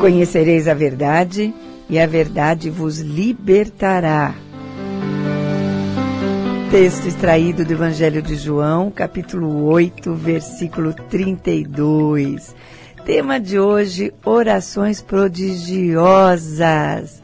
Conhecereis a verdade, e a verdade vos libertará. Texto extraído do Evangelho de João, capítulo 8, versículo 32. Tema de hoje: orações prodigiosas.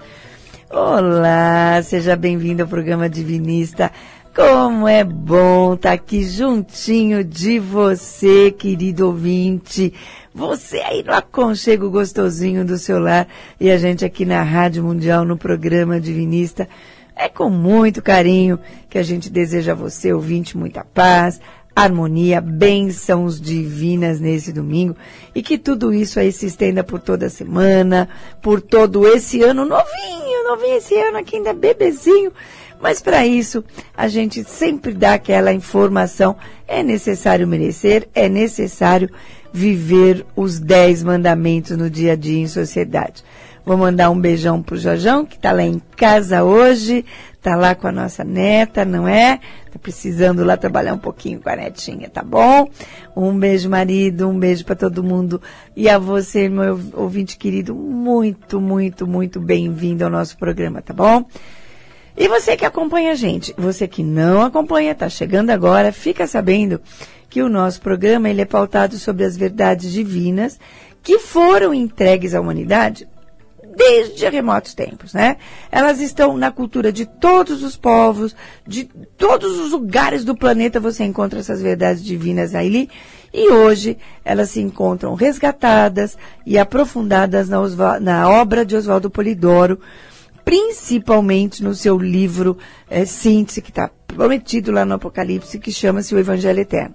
Olá, seja bem-vindo ao programa Divinista. Como é bom estar tá aqui juntinho de você, querido ouvinte. Você aí no aconchego gostosinho do seu lar e a gente aqui na Rádio Mundial no programa Divinista. É com muito carinho que a gente deseja a você, ouvinte, muita paz, harmonia, bênçãos divinas nesse domingo e que tudo isso aí se estenda por toda a semana, por todo esse ano novinho, novinho esse ano aqui ainda bebezinho. Mas para isso, a gente sempre dá aquela informação. É necessário merecer, é necessário viver os dez mandamentos no dia a dia em sociedade. Vou mandar um beijão pro Jojão, que está lá em casa hoje, está lá com a nossa neta, não é? Tá precisando lá trabalhar um pouquinho com a netinha, tá bom? Um beijo, marido, um beijo para todo mundo. E a você, meu ouvinte querido, muito, muito, muito bem-vindo ao nosso programa, tá bom? E você que acompanha a gente, você que não acompanha, está chegando agora, fica sabendo que o nosso programa ele é pautado sobre as verdades divinas que foram entregues à humanidade desde remotos tempos, né? Elas estão na cultura de todos os povos, de todos os lugares do planeta você encontra essas verdades divinas aí. E hoje elas se encontram resgatadas e aprofundadas na, na obra de Oswaldo Polidoro, principalmente no seu livro é, Síntese, que está prometido lá no Apocalipse, que chama-se O Evangelho Eterno.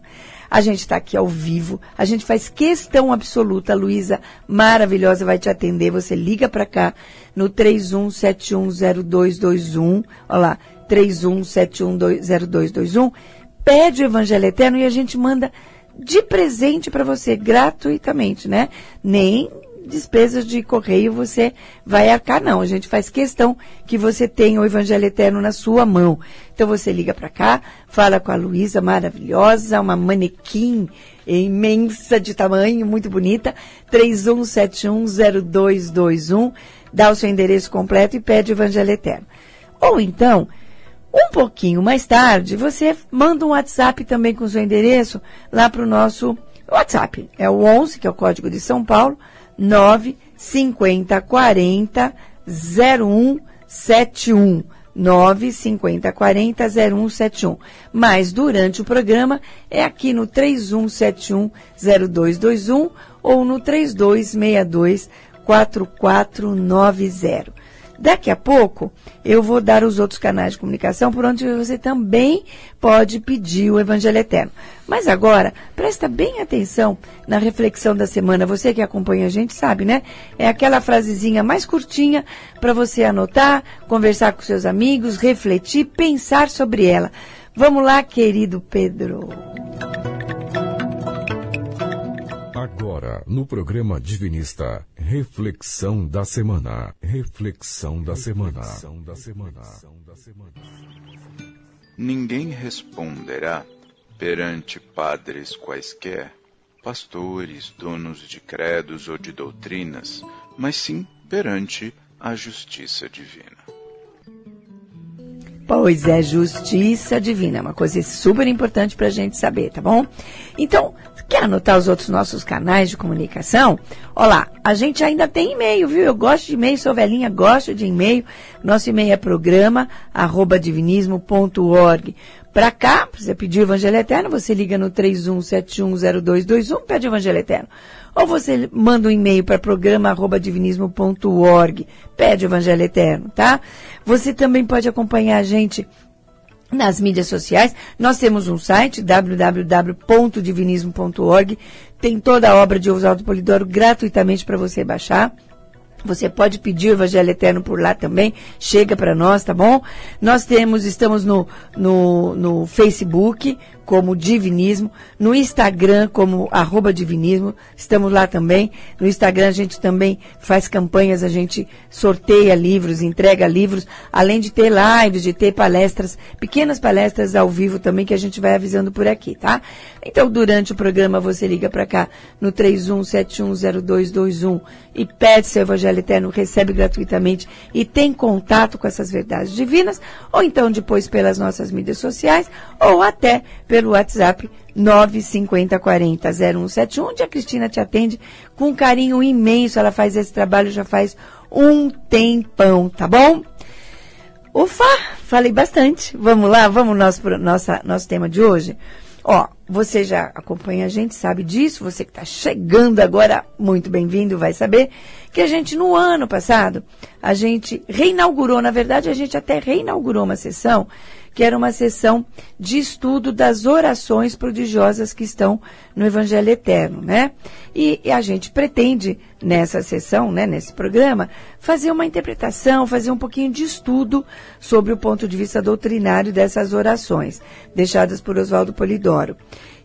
A gente está aqui ao vivo, a gente faz questão absoluta, a Luísa maravilhosa vai te atender, você liga para cá no 31710221, olha lá, 31710221, pede o Evangelho Eterno e a gente manda de presente para você, gratuitamente, né? Nem despesas de correio você vai arcar, não. A gente faz questão que você tenha o Evangelho Eterno na sua mão. Então você liga para cá, fala com a Luísa, maravilhosa, uma manequim imensa de tamanho, muito bonita, 31710221, dá o seu endereço completo e pede o Evangelho Eterno. Ou então, um pouquinho mais tarde, você manda um WhatsApp também com o seu endereço lá para o nosso WhatsApp. É o 11, que é o código de São Paulo, 9 50 40 0171. 9 50 40 0171. Mas durante o programa é aqui no 3171 0221 ou no 3262 4490. Daqui a pouco eu vou dar os outros canais de comunicação por onde você também pode pedir o Evangelho Eterno. Mas agora, presta bem atenção na reflexão da semana. Você que acompanha a gente sabe, né? É aquela frasezinha mais curtinha para você anotar, conversar com seus amigos, refletir, pensar sobre ela. Vamos lá, querido Pedro. Agora, no programa Divinista, reflexão da semana. Reflexão da semana. Ninguém responderá perante padres quaisquer, pastores, donos de credos ou de doutrinas, mas sim perante a justiça divina. Pois é, justiça divina, é uma coisa super importante para a gente saber, tá bom? Então, Quer anotar os outros nossos canais de comunicação? Olá, a gente ainda tem e-mail, viu? Eu gosto de e-mail, sou velhinha, gosto de e-mail. Nosso e-mail é programa arroba divinismo.org. Para cá, você pedir o Evangelho Eterno, você liga no 31710221, pede o Evangelho Eterno. Ou você manda um e-mail para programa@divinismo.org, pede o Evangelho Eterno, tá? Você também pode acompanhar a gente nas mídias sociais. Nós temos um site, www.divinismo.org. Tem toda a obra de Oswaldo Polidoro gratuitamente para você baixar. Você pode pedir o Evangelho Eterno por lá também. Chega para nós, tá bom? Nós temos, estamos no, no, no Facebook como Divinismo, no Instagram como arroba Divinismo, estamos lá também. No Instagram a gente também faz campanhas, a gente sorteia livros, entrega livros, além de ter lives, de ter palestras, pequenas palestras ao vivo também que a gente vai avisando por aqui, tá? Então, durante o programa você liga para cá no 31710221 e pede seu Evangelho Eterno, recebe gratuitamente e tem contato com essas verdades divinas, ou então depois pelas nossas mídias sociais, ou até pelo WhatsApp 950400171, onde a Cristina te atende com um carinho imenso. Ela faz esse trabalho já faz um tempão, tá bom? Ufa, falei bastante. Vamos lá, vamos nosso, nossa, nosso tema de hoje. Ó, você já acompanha a gente, sabe disso. Você que está chegando agora, muito bem-vindo, vai saber que a gente, no ano passado, a gente reinaugurou, na verdade, a gente até reinaugurou uma sessão que era uma sessão de estudo das orações prodigiosas que estão no Evangelho Eterno, né? E, e, a gente pretende, nessa sessão, né, nesse programa, fazer uma interpretação, fazer um pouquinho de estudo sobre o ponto de vista doutrinário dessas orações, deixadas por Oswaldo Polidoro.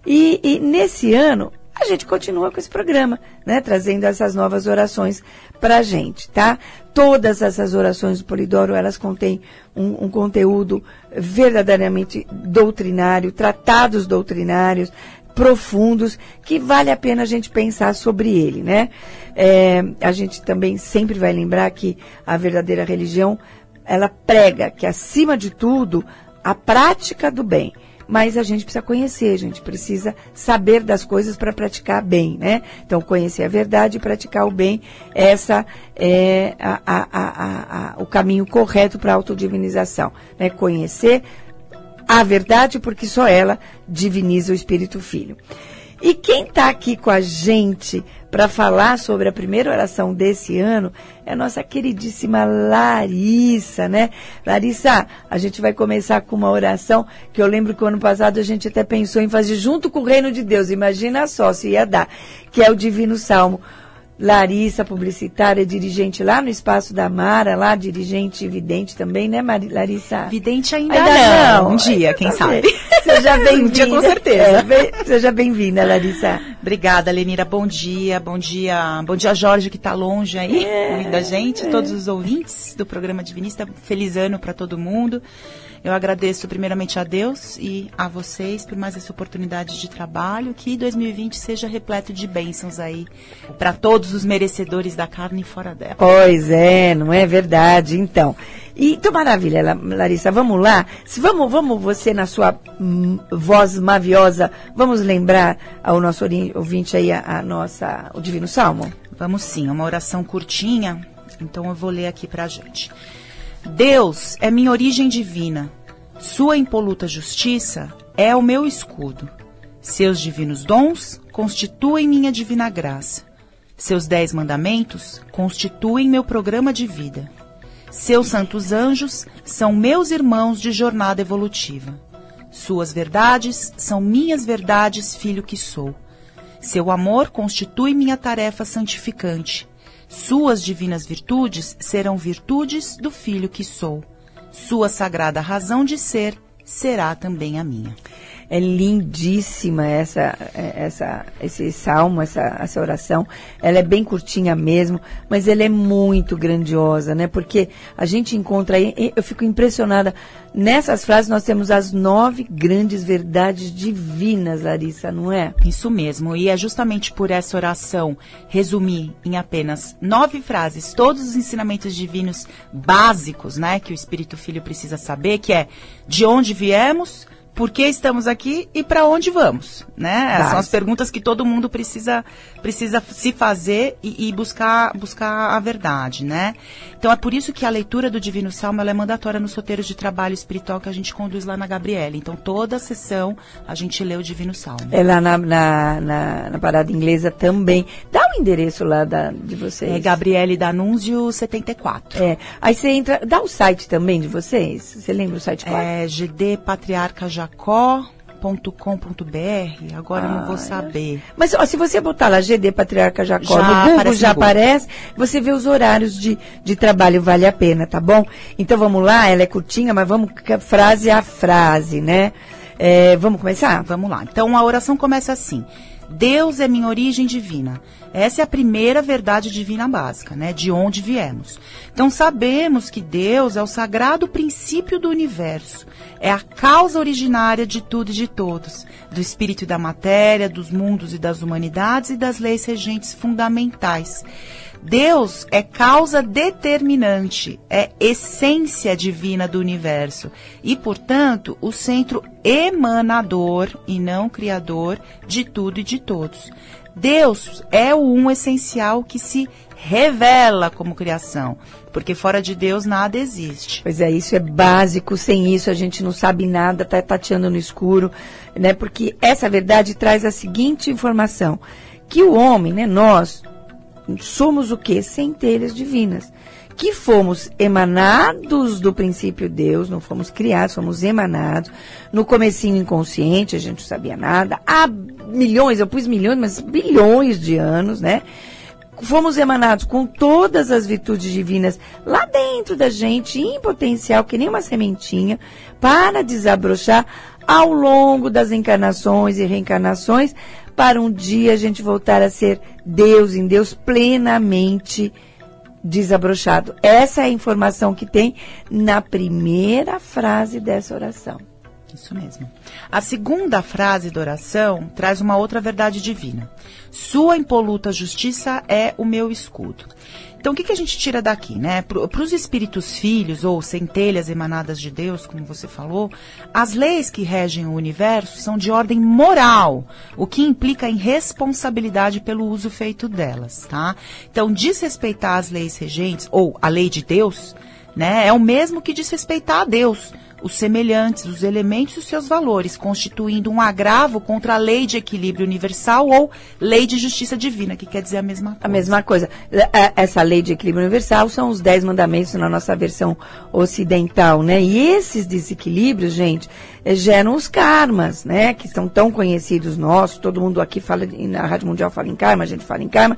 E, e nesse ano, a gente continua com esse programa, né? Trazendo essas novas orações para a gente, tá? Todas essas orações do Polidoro, elas contêm um, um, conteúdo verdadeiramente doutrinário, tratados doutrinários, profundos, que vale a pena a gente pensar sobre ele, né? É, a gente também sempre vai lembrar que a verdadeira religião, ela prega que, acima de tudo, a prática do bem mas a gente precisa conhecer, a gente precisa saber das coisas para praticar bem, né? Então, conhecer a verdade e praticar o bem, essa é a, a, a, o caminho correto para a autodivinização, né? Conhecer a verdade, porque só ela diviniza o Espírito Filho. E quem está aqui com a gente para falar sobre a primeira oração desse ano é a nossa queridíssima Larissa, né? Larissa, a gente vai começar com uma oração que eu lembro que o ano passado a gente até pensou em fazer junto com o Reino de Deus. Imagina só se ia dar, que é o Divino Salmo. Larissa, publicitária, dirigente lá no Espaço da Mara, lá dirigente vidente também, né, Mari, Larissa? Vidente ainda, ainda não. não. Um dia, quem sabe. Seja bem-vinda. um dia com certeza. É, bem, seja bem-vinda, Larissa. Obrigada, Lenira. Bom dia, bom dia. Bom dia, Jorge, que está longe aí, é, ouvindo a gente, é. todos os ouvintes do programa Divinista. Feliz ano para todo mundo. Eu agradeço primeiramente a Deus e a vocês por mais essa oportunidade de trabalho. Que 2020 seja repleto de bênçãos aí para todos os merecedores da carne fora dela. Pois é, não é verdade? Então. E, então, maravilha, Larissa, vamos lá? Se vamos, vamos você na sua hum, voz maviosa, vamos lembrar ao nosso ouvinte aí a, a nossa, o Divino Salmo? Vamos sim, uma oração curtinha, então eu vou ler aqui pra gente. Deus é minha origem divina. Sua impoluta justiça é o meu escudo. Seus divinos dons constituem minha divina graça. Seus dez mandamentos constituem meu programa de vida. Seus santos anjos são meus irmãos de jornada evolutiva. Suas verdades são minhas verdades, filho que sou. Seu amor constitui minha tarefa santificante. Suas divinas virtudes serão virtudes do filho que sou. Sua sagrada razão de ser será também a minha. É lindíssima essa, essa, esse salmo, essa, essa oração. Ela é bem curtinha mesmo, mas ela é muito grandiosa, né? Porque a gente encontra aí, eu fico impressionada. Nessas frases nós temos as nove grandes verdades divinas, Larissa, não é? Isso mesmo. E é justamente por essa oração resumir em apenas nove frases todos os ensinamentos divinos básicos, né? Que o Espírito Filho precisa saber, que é de onde viemos, por que estamos aqui e para onde vamos, né? São as perguntas que todo mundo precisa precisa se fazer e, e, buscar buscar a verdade, né? Então é por isso que a leitura do Divino Salmo é mandatória nos roteiros de trabalho espiritual que a gente conduz lá na Gabriele. Então toda a sessão a gente lê o Divino Salmo. É lá na, na, na, na parada inglesa também. Dá o um endereço lá da, de vocês. É Gabriele Danúncio 74. É. Aí você entra, dá o site também de vocês. Você lembra o site qual? É GD Patriarca já jacó.com.br, agora ah, eu não vou ah, saber. Mas ó, se você botar lá GD Patriarca Jacó já no Google, já Google. aparece, você vê os horários de, de trabalho, vale a pena, tá bom? Então vamos lá, ela é curtinha, mas vamos frase a frase, né? É, vamos começar? Vamos lá. Então a oração começa assim: Deus é minha origem divina. Essa é a primeira verdade divina básica, né? De onde viemos. Então sabemos que Deus é o sagrado princípio do universo. É a causa originária de tudo e de todos, do espírito e da matéria, dos mundos e das humanidades e das leis regentes fundamentais. Deus é causa determinante, é essência divina do universo e, portanto, o centro emanador e não criador de tudo e de todos. Deus é o um essencial que se revela como criação, porque fora de Deus nada existe. Pois é, isso é básico, sem isso a gente não sabe nada, tá tateando no escuro, né? Porque essa verdade traz a seguinte informação, que o homem, né, nós somos o que? Centelhas divinas. Que fomos emanados do princípio Deus, não fomos criados, fomos emanados. No comecinho inconsciente, a gente não sabia nada. Há milhões, eu pus milhões, mas bilhões de anos, né? Fomos emanados com todas as virtudes divinas lá dentro da gente, em potencial, que nem uma sementinha, para desabrochar ao longo das encarnações e reencarnações, para um dia a gente voltar a ser Deus em Deus plenamente desabrochado. Essa é a informação que tem na primeira frase dessa oração. Isso mesmo. A segunda frase da oração traz uma outra verdade divina. Sua impoluta justiça é o meu escudo. Então, o que, que a gente tira daqui, né? Para os espíritos filhos ou centelhas emanadas de Deus, como você falou, as leis que regem o universo são de ordem moral, o que implica em responsabilidade pelo uso feito delas, tá? Então, desrespeitar as leis regentes ou a lei de Deus, né, é o mesmo que desrespeitar a Deus os semelhantes, os elementos e os seus valores, constituindo um agravo contra a lei de equilíbrio universal ou lei de justiça divina, que quer dizer a mesma coisa. A mesma coisa. É, essa lei de equilíbrio universal são os dez mandamentos na nossa versão ocidental, né? E esses desequilíbrios, gente, eh, geram os karmas, né? Que são tão conhecidos nossos, todo mundo aqui fala, na Rádio Mundial fala em karma, a gente fala em karma.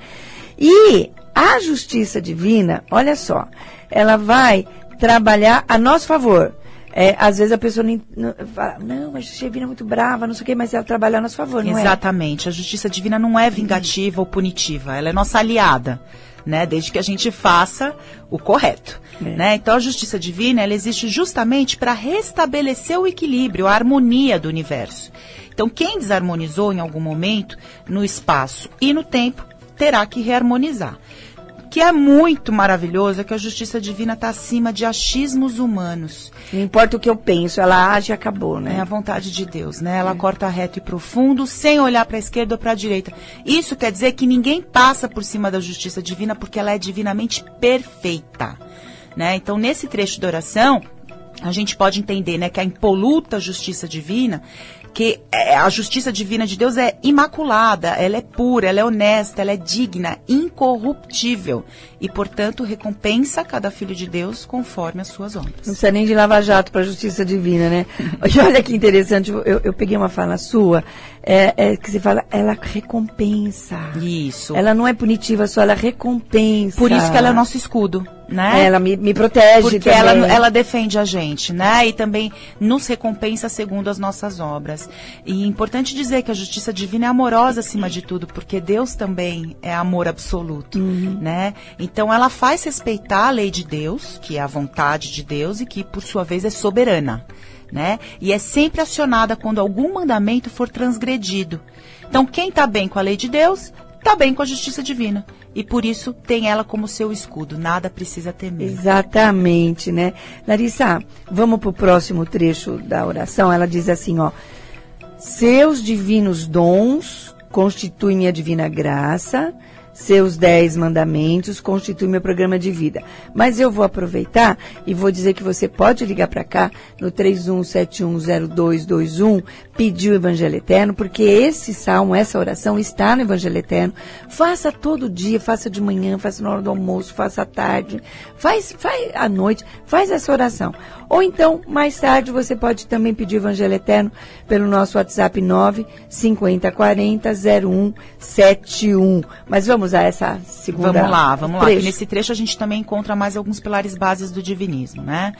E a justiça divina, olha só, ela vai trabalhar a nosso favor. É, às vezes a pessoa não, não, fala, não, a justiça divina é muito brava, não sei o quê, mas ela trabalha a nosso favor, não é? Exatamente. É? A justiça divina não é vingativa ou punitiva, ela é nossa aliada. Né, desde que a gente faça o correto. É. Né? Então, a justiça divina ela existe justamente para restabelecer o equilíbrio, a harmonia do universo. Então, quem desarmonizou em algum momento, no espaço e no tempo, terá que reharmonizar que é muito maravilhoso é que a justiça divina está acima de achismos humanos. Não importa o que eu penso, ela age e acabou, né? É a vontade de Deus, né? Ela é. corta reto e profundo, sem olhar para a esquerda ou para a direita. Isso quer dizer que ninguém passa por cima da justiça divina porque ela é divinamente perfeita, né? Então, nesse trecho da oração, a gente pode entender, né, que a impoluta justiça divina que é, a justiça divina de Deus é imaculada, ela é pura, ela é honesta, ela é digna, incorruptível e, portanto, recompensa cada filho de Deus conforme as suas obras. Não precisa nem de lava-jato para a justiça divina, né? E olha que interessante, eu, eu peguei uma fala sua, é, é, que você fala, ela recompensa. Isso. Ela não é punitiva só, ela recompensa. Por isso que ela é nosso escudo, né? Ela me, me protege Porque ela, ela defende a gente, né? E também nos recompensa segundo as nossas obras. E é importante dizer que a justiça divina é amorosa acima de tudo, porque Deus também é amor absoluto, uhum. né? Então ela faz respeitar a lei de Deus, que é a vontade de Deus e que por sua vez é soberana, né? E é sempre acionada quando algum mandamento for transgredido. Então quem está bem com a lei de Deus, está bem com a justiça divina. E por isso tem ela como seu escudo. Nada precisa temer. Exatamente, né? Larissa, vamos para o próximo trecho da oração. Ela diz assim, ó. Seus divinos dons constituem minha divina graça seus dez mandamentos constituem meu programa de vida. Mas eu vou aproveitar e vou dizer que você pode ligar para cá no 31710221, pedir o Evangelho Eterno, porque esse salmo, essa oração está no Evangelho Eterno. Faça todo dia, faça de manhã, faça na hora do almoço, faça à tarde, faz, faz à noite, faz essa oração. Ou então, mais tarde, você pode também pedir o Evangelho Eterno pelo nosso WhatsApp 95040 0171. Mas vamos a essa segunda. Vamos lá, vamos trecho. lá. nesse trecho a gente também encontra mais alguns pilares bases do divinismo, né?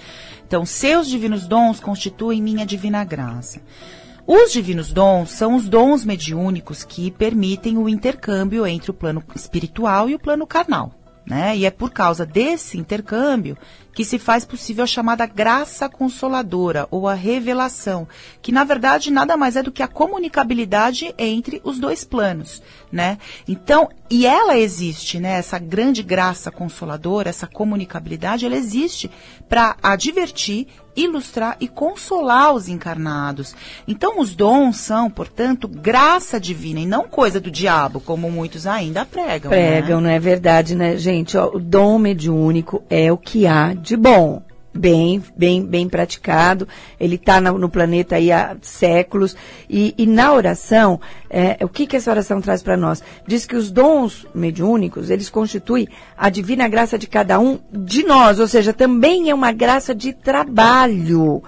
Então, seus divinos dons constituem minha divina graça. Os divinos dons são os dons mediúnicos que permitem o intercâmbio entre o plano espiritual e o plano carnal. Né? E é por causa desse intercâmbio que se faz possível a chamada graça consoladora ou a revelação, que na verdade nada mais é do que a comunicabilidade entre os dois planos, né? Então, e ela existe, né? Essa grande graça consoladora, essa comunicabilidade, ela existe para advertir ilustrar e consolar os encarnados. Então, os dons são, portanto, graça divina e não coisa do diabo, como muitos ainda pregam. Pregam, né? não é verdade, né, gente? Ó, o dom mediúnico é o que há de bom bem, bem, bem praticado. Ele está no, planeta aí há séculos. E, e na oração, é, o que, que essa oração traz para nós? Diz que os dons mediúnicos, eles constituem a divina graça de cada um de nós, ou seja, também é uma graça de trabalho.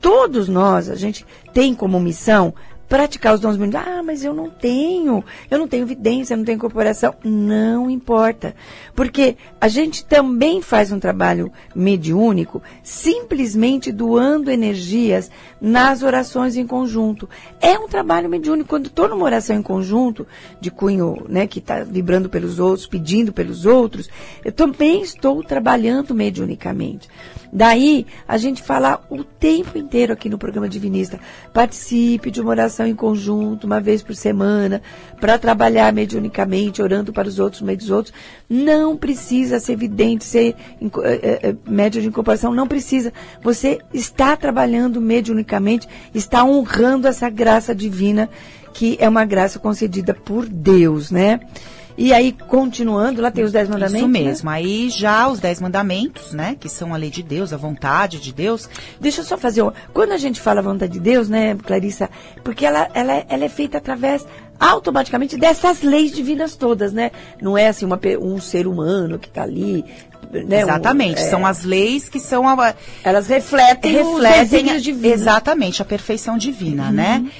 Todos nós, a gente tem como missão praticar os dons mediúnicos. Ah, mas eu não tenho, eu não tenho evidência, eu não tenho incorporação. Não importa. Porque a gente também faz um trabalho mediúnico simplesmente doando energias nas orações em conjunto. É um trabalho mediúnico. Quando estou numa oração em conjunto, de cunho né, que está vibrando pelos outros, pedindo pelos outros, eu também estou trabalhando mediunicamente. Daí, a gente fala o tempo inteiro aqui no programa Divinista. Participe de uma oração em conjunto, uma vez por semana, para trabalhar mediunicamente, orando para os outros, no meio dos outros. Não precisa ser evidente, ser é, é, médio de incorporação, não precisa. Você está trabalhando mediunicamente, está honrando essa graça divina, que é uma graça concedida por Deus, né? E aí, continuando, lá tem os dez mandamentos. Isso né? mesmo. Né? Aí já os dez mandamentos, né? Que são a lei de Deus, a vontade de Deus. Deixa eu só fazer. Uma... Quando a gente fala vontade de Deus, né, Clarissa? Porque ela, ela, ela é feita através automaticamente dessas leis divinas todas, né? Não é assim uma, um ser humano que está ali. Né, exatamente, um, é... são as leis que são a, elas refletem, refletem a, exatamente a perfeição divina, né? uhum. né?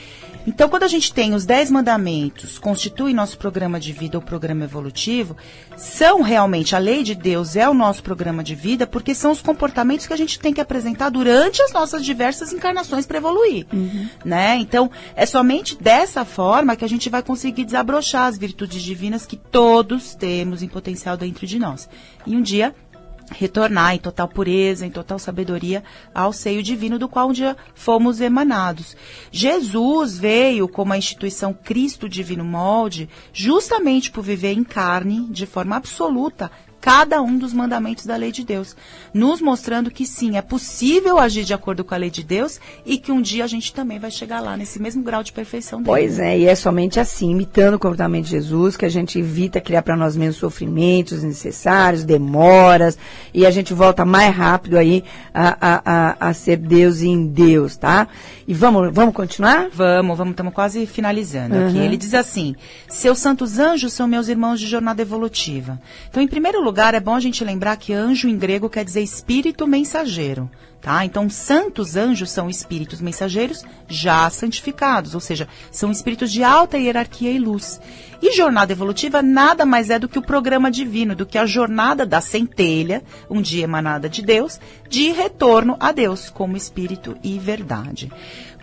Então, quando a gente tem os dez mandamentos, constitui nosso programa de vida ou programa evolutivo, são realmente a lei de Deus é o nosso programa de vida, porque são os comportamentos que a gente tem que apresentar durante as nossas diversas encarnações para evoluir, uhum. né? Então, é somente dessa forma que a gente vai conseguir desabrochar as virtudes divinas que todos temos em potencial dentro de nós. E um dia retornar em total pureza, em total sabedoria ao seio divino do qual um dia fomos emanados. Jesus veio como a instituição Cristo Divino Molde, justamente por viver em carne, de forma absoluta, cada um dos mandamentos da lei de Deus, nos mostrando que sim, é possível agir de acordo com a lei de Deus e que um dia a gente também vai chegar lá nesse mesmo grau de perfeição dele. Pois é, e é somente assim, imitando o comportamento de Jesus, que a gente evita criar para nós mesmos sofrimentos necessários, demoras, e a gente volta mais rápido aí a, a, a, a ser Deus em Deus, tá? E vamos, vamos continuar? Vamos, vamos, estamos quase finalizando uhum. aqui. Ele diz assim: Seus santos anjos são meus irmãos de jornada evolutiva. Então, em primeiro lugar, é bom a gente lembrar que anjo em grego quer dizer espírito mensageiro. Tá? Então, santos anjos são espíritos mensageiros já santificados, ou seja, são espíritos de alta hierarquia e luz. E jornada evolutiva nada mais é do que o programa divino, do que a jornada da centelha, um dia emanada de Deus, de retorno a Deus como espírito e verdade.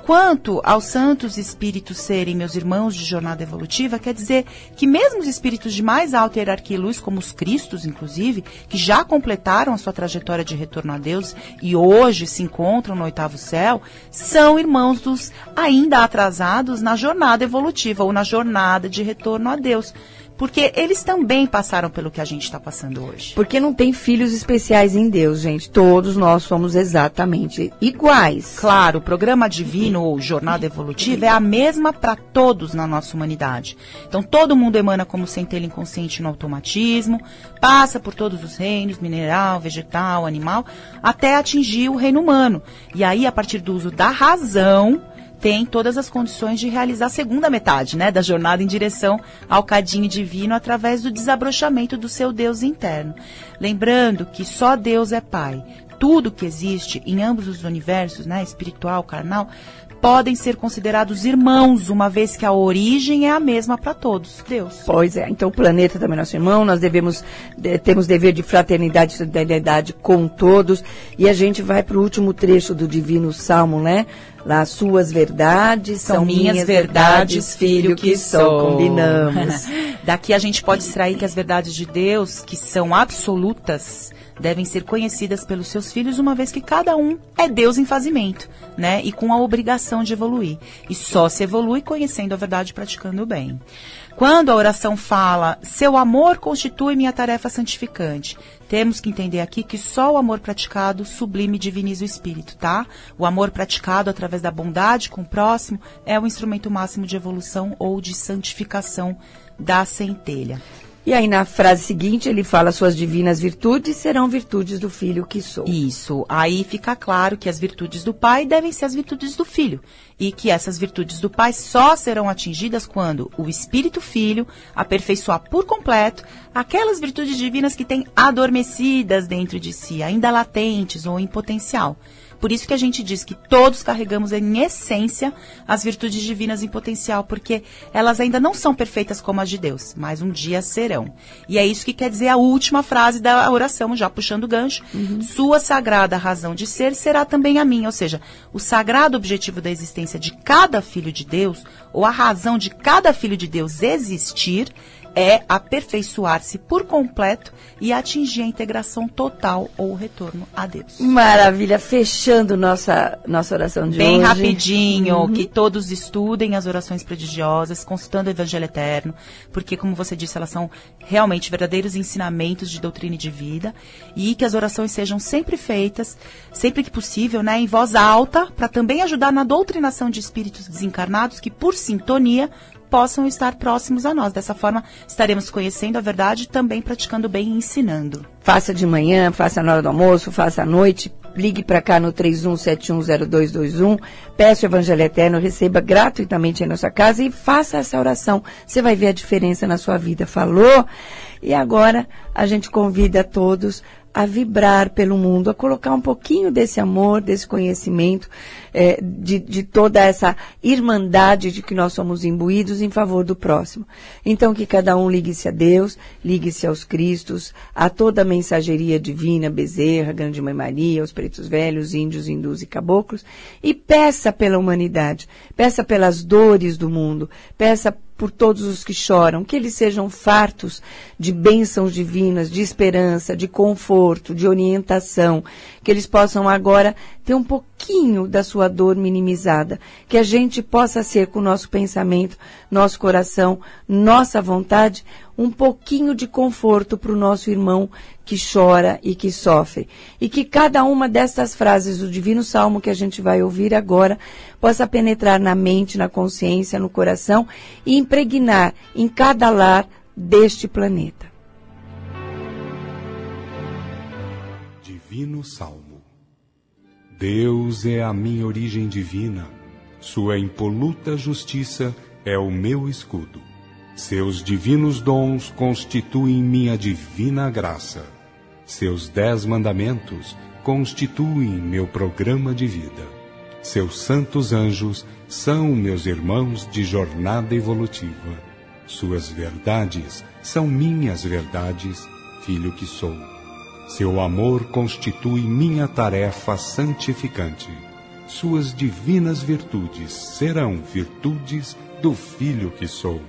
Quanto aos santos espíritos serem meus irmãos de jornada evolutiva, quer dizer que mesmo os espíritos de mais alta hierarquia e luz, como os Cristos, inclusive, que já completaram a sua trajetória de retorno a Deus e hoje se encontram no oitavo céu, são irmãos dos ainda atrasados na jornada evolutiva ou na jornada de retorno a Deus. Porque eles também passaram pelo que a gente está passando hoje. Porque não tem filhos especiais em Deus, gente. Todos nós somos exatamente iguais. Claro, o programa divino ou jornada evolutiva é a mesma para todos na nossa humanidade. Então todo mundo emana como centelha inconsciente no automatismo, passa por todos os reinos, mineral, vegetal, animal, até atingir o reino humano. E aí, a partir do uso da razão, tem todas as condições de realizar a segunda metade, né, da jornada em direção ao cadinho divino através do desabrochamento do seu Deus interno. Lembrando que só Deus é Pai. Tudo que existe em ambos os universos, né, espiritual, carnal, podem ser considerados irmãos, uma vez que a origem é a mesma para todos, Deus. Pois é, então o planeta também é nosso irmão, nós devemos, de, temos dever de fraternidade e solidariedade com todos, e a gente vai para o último trecho do Divino Salmo, né? Lá, suas verdades São, são, minhas verdades, filho que sou. Combinamos. Daqui a gente pode extrair que as verdades de Deus, que são absolutas, devem ser conhecidas pelos seus filhos, uma vez que cada um é Deus em fazimento, né? E com a obrigação de evoluir. E só se evolui conhecendo a verdade e praticando o bem. Quando a oração fala, seu amor constitui minha tarefa santificante, temos que entender aqui que só o amor praticado sublime diviniza o espírito, tá? O amor praticado através da bondade com o próximo é o instrumento máximo de evolução ou de santificação da centelha. E aí, na frase seguinte, ele fala: Suas divinas virtudes serão virtudes do filho que sou. Isso. Aí fica claro que as virtudes do pai devem ser as virtudes do filho. E que essas virtudes do pai só serão atingidas quando o espírito filho aperfeiçoar por completo aquelas virtudes divinas que têm adormecidas dentro de si, ainda latentes ou em potencial. Por isso que a gente diz que todos carregamos em essência as virtudes divinas em potencial, porque elas ainda não são perfeitas como as de Deus, mas um dia serão. E é isso que quer dizer a última frase da oração, já puxando o gancho. Sua sagrada razão de ser será também a minha, ou seja, o sagrado objetivo da existência de cada filho de Deus, ou a razão de cada filho de Deus existir, é aperfeiçoar-se por completo e atingir a integração total ou o retorno a Deus. Maravilha, fechando nossa, nossa oração de Bem hoje. rapidinho, que todos estudem as orações prodigiosas, consultando o Evangelho Eterno, porque, como você disse, elas são realmente verdadeiros ensinamentos de doutrina e de vida, e que as orações sejam sempre feitas, sempre que possível, né, em voz alta, para também ajudar na doutrinação de espíritos desencarnados que, por sintonia, possam estar próximos a nós. Dessa forma, estaremos conhecendo a verdade também praticando bem e ensinando. Faça de manhã, faça na hora do almoço, faça à noite. Ligue para cá no 31710221, peça o Evangelho Eterno, receba gratuitamente em nossa casa e faça essa oração. Você vai ver a diferença na sua vida. Falou? E agora a gente convida todos a vibrar pelo mundo, a colocar um pouquinho desse amor, desse conhecimento, eh, de, de toda essa irmandade de que nós somos imbuídos em favor do próximo. Então que cada um ligue-se a Deus, ligue-se aos Cristos, a toda a mensageria divina, Bezerra, Grande Mãe Maria, os pretos velhos, índios, hindus e caboclos, e peça pela humanidade, peça pelas dores do mundo, peça por todos os que choram, que eles sejam fartos de bênçãos divinas, de esperança, de conforto, de orientação, que eles possam agora ter um pouquinho da sua dor minimizada, que a gente possa ser com o nosso pensamento, nosso coração, nossa vontade, um pouquinho de conforto para o nosso irmão que chora e que sofre. E que cada uma destas frases do Divino Salmo que a gente vai ouvir agora possa penetrar na mente, na consciência, no coração e impregnar em cada lar deste planeta. Divino Salmo. Deus é a minha origem divina, Sua impoluta justiça é o meu escudo. Seus divinos dons constituem minha divina graça. Seus dez mandamentos constituem meu programa de vida. Seus santos anjos são meus irmãos de jornada evolutiva. Suas verdades são minhas verdades, filho que sou. Seu amor constitui minha tarefa santificante. Suas divinas virtudes serão virtudes do filho que sou.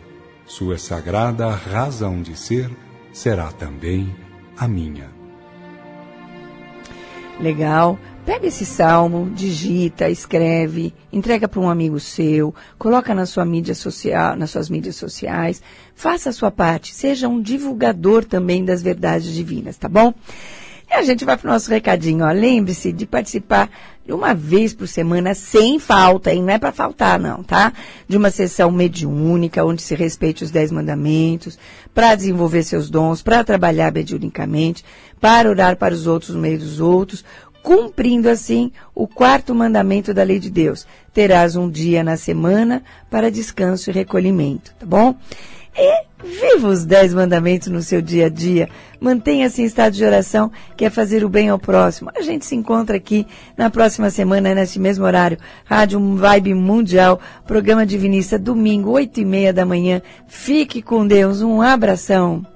Sua sagrada razão de ser será também a minha. Legal. Pega esse salmo, digita, escreve, entrega para um amigo seu, coloca na sua mídia social, nas suas mídias sociais, faça a sua parte, seja um divulgador também das verdades divinas, tá bom? E a gente vai para o nosso recadinho, ó. Lembre-se de participar de uma vez por semana, sem falta, hein? Não é para faltar, não, tá? De uma sessão mediúnica, onde se respeite os dez mandamentos, para desenvolver seus dons, para trabalhar mediunicamente, para orar para os outros no meio dos outros, cumprindo assim o quarto mandamento da lei de Deus. Terás um dia na semana para descanso e recolhimento, tá bom? E viva os dez mandamentos no seu dia a dia. Mantenha-se em estado de oração, que é fazer o bem ao próximo. A gente se encontra aqui na próxima semana, neste mesmo horário. Rádio Vibe Mundial, programa Divinista, domingo, oito e meia da manhã. Fique com Deus. Um abração.